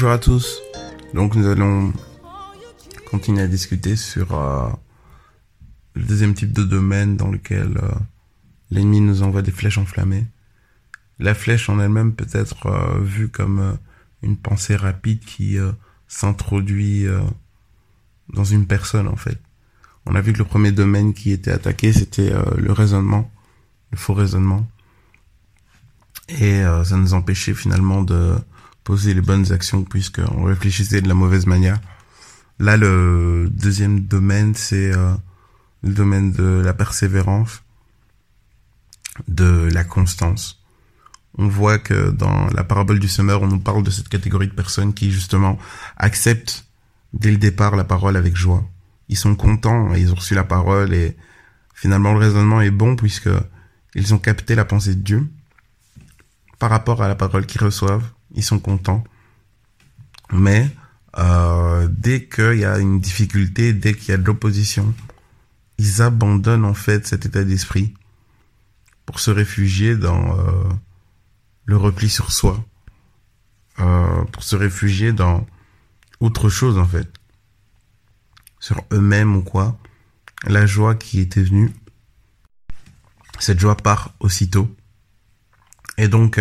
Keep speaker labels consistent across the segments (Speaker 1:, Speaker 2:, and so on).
Speaker 1: Bonjour à tous. Donc nous allons continuer à discuter sur euh, le deuxième type de domaine dans lequel euh, l'ennemi nous envoie des flèches enflammées. La flèche en elle-même peut être euh, vue comme une pensée rapide qui s'introduit dans une personne en fait. On a vu que le premier domaine qui était attaqué c'était le raisonnement, le faux raisonnement. Et ça nous empêchait finalement de poser les bonnes actions puisqu'on réfléchissait de la mauvaise manière. Là, le deuxième domaine, c'est euh, le domaine de la persévérance, de la constance. On voit que dans la parabole du semeur, on nous parle de cette catégorie de personnes qui, justement, acceptent dès le départ la parole avec joie. Ils sont contents, ils ont reçu la parole et finalement le raisonnement est bon puisque ils ont capté la pensée de Dieu par rapport à la parole qu'ils reçoivent. Ils sont contents. Mais euh, dès qu'il y a une difficulté, dès qu'il y a de l'opposition, ils abandonnent en fait cet état d'esprit pour se réfugier dans euh, le repli sur soi, euh, pour se réfugier dans autre chose en fait, sur eux-mêmes ou quoi. La joie qui était venue, cette joie part aussitôt. Et donc,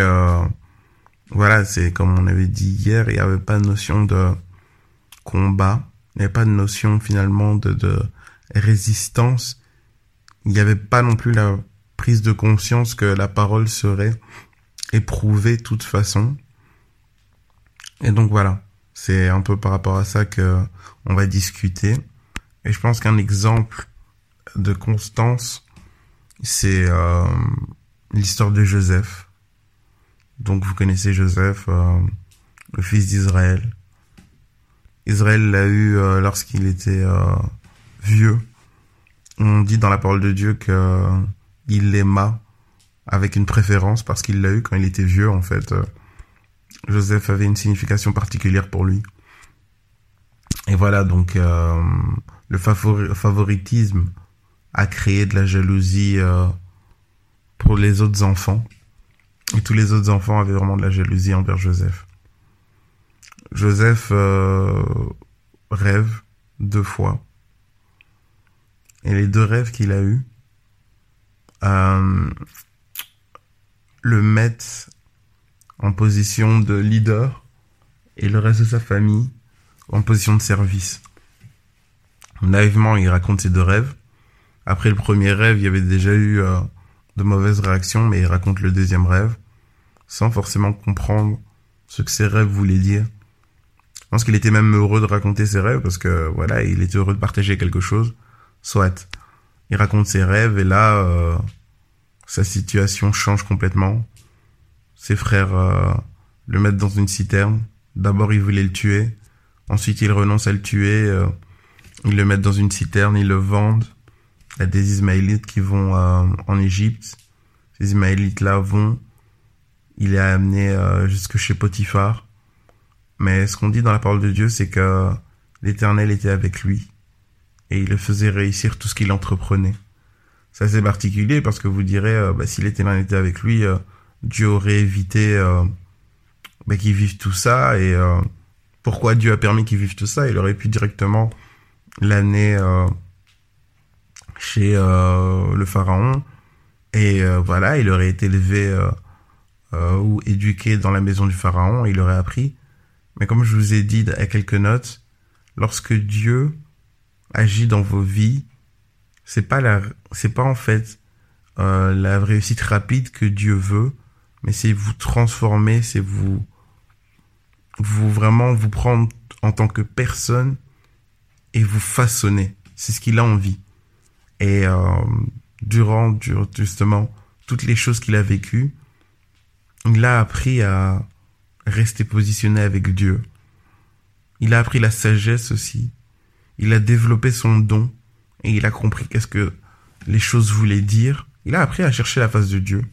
Speaker 1: voilà, c'est comme on avait dit hier, il n'y avait pas de notion de combat, il n'y avait pas de notion finalement de, résistance, il n'y avait pas non plus la prise de conscience que la parole serait éprouvée de toute façon. Et donc voilà, c'est un peu par rapport à ça que on va discuter. Et je pense qu'un exemple de constance, c'est euh, l'histoire de Joseph. Donc vous connaissez Joseph, euh, le fils d'Israël. Israël l'a eu euh, lorsqu'il était euh, vieux. On dit dans la parole de Dieu que il l'aima avec une préférence parce qu'il l'a eu quand il était vieux en fait. Joseph avait une signification particulière pour lui. Et voilà donc le favori- favoritisme a créé de la jalousie pour les autres enfants. Et tous les autres enfants avaient vraiment de la jalousie envers Joseph. Joseph euh, rêve deux fois. Et les deux rêves qu'il a eus euh, le mettent en position de leader et le reste de sa famille en position de service. Naïvement, il raconte ses deux rêves. Après le premier rêve, il y avait déjà eu euh, de mauvaises réactions, mais il raconte le deuxième rêve sans forcément comprendre ce que ses rêves voulaient dire. Je pense qu'il était même heureux de raconter ses rêves parce que voilà, il était heureux de partager quelque chose. Soit, il raconte ses rêves et là, euh, sa situation change complètement. Ses frères euh, le mettent dans une citerne. D'abord, ils voulaient le tuer. Ensuite, ils renoncent à le tuer. euh, ils le mettent dans une citerne, ils le vendent. Il y a des Ismaélites qui vont euh, en Égypte. Ces Ismaélites-là vont. Il est amené euh, jusque chez Potiphar. Mais ce qu'on dit dans la parole de Dieu, c'est que l'Éternel était avec lui et il le faisait réussir tout ce qu'il entreprenait. Ça c'est particulier parce que vous direz, euh, bah, si l'Éternel était avec lui, euh, Dieu aurait évité euh, bah, qu'il vive tout ça et euh, pourquoi Dieu a permis qu'il vive tout ça? Il aurait pu directement l'amener chez euh, le pharaon et euh, voilà, il aurait été élevé euh, euh, ou éduqué dans la maison du pharaon, il aurait appris. Mais comme je vous ai dit à quelques notes, lorsque Dieu agit dans vos vies, c'est pas la, c'est pas en fait euh, la réussite rapide que Dieu veut, mais c'est vous transformer, c'est vous, vous vraiment vous prendre en tant que personne et vous façonner. C'est ce qu'il a envie. Et euh, durant, justement toutes les choses qu'il a vécues, il a appris à rester positionné avec Dieu. Il a appris la sagesse aussi. Il a développé son don et il a compris qu'est-ce que les choses voulaient dire. Il a appris à chercher la face de Dieu.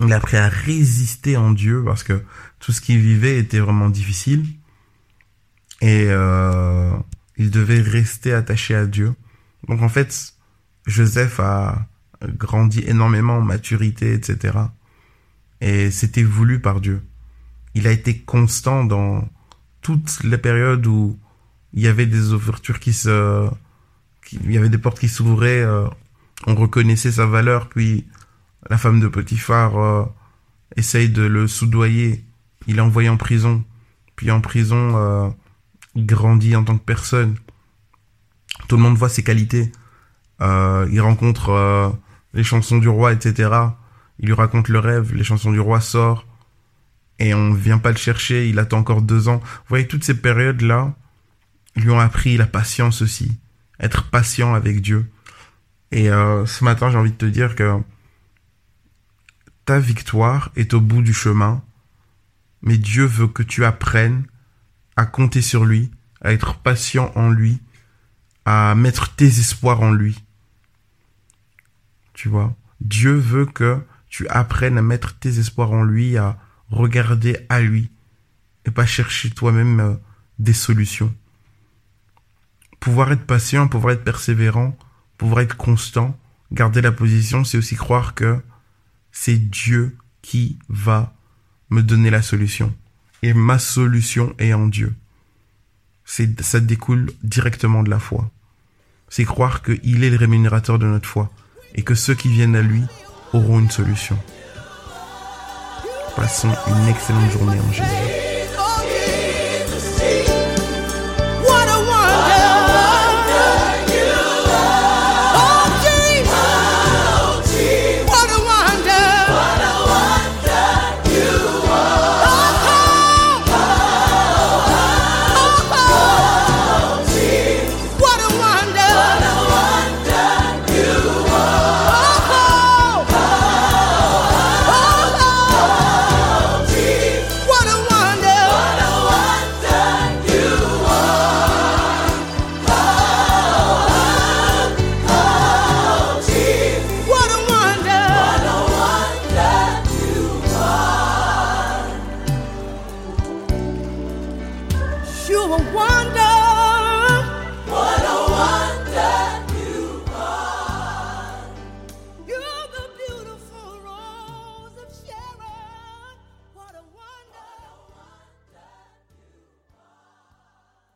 Speaker 1: Il a appris à résister en Dieu parce que tout ce qu'il vivait était vraiment difficile. Et euh, il devait rester attaché à Dieu. Donc en fait, Joseph a grandi énormément en maturité, etc. Et c'était voulu par Dieu. Il a été constant dans toutes les périodes où il y avait des ouvertures qui se... il y avait des portes qui s'ouvraient, euh, on reconnaissait sa valeur, puis la femme de Potiphar euh, essaye de le soudoyer, il est envoyé en prison, puis en prison, euh, il grandit en tant que personne. Tout le monde voit ses qualités. Euh, il rencontre euh, les chansons du roi, etc. Il lui raconte le rêve, les chansons du roi sortent et on vient pas le chercher, il attend encore deux ans. Vous voyez, toutes ces périodes-là lui ont appris la patience aussi, être patient avec Dieu. Et euh, ce matin, j'ai envie de te dire que ta victoire est au bout du chemin, mais Dieu veut que tu apprennes à compter sur lui, à être patient en lui, à mettre tes espoirs en lui. Tu vois, Dieu veut que tu apprennes à mettre tes espoirs en lui, à regarder à lui et pas chercher toi-même euh, des solutions. Pouvoir être patient, pouvoir être persévérant, pouvoir être constant, garder la position, c'est aussi croire que c'est Dieu qui va me donner la solution. Et ma solution est en Dieu. C'est, ça découle directement de la foi c'est croire qu'il est le rémunérateur de notre foi et que ceux qui viennent à lui auront une solution. Passons une excellente journée en Jésus. a wonder.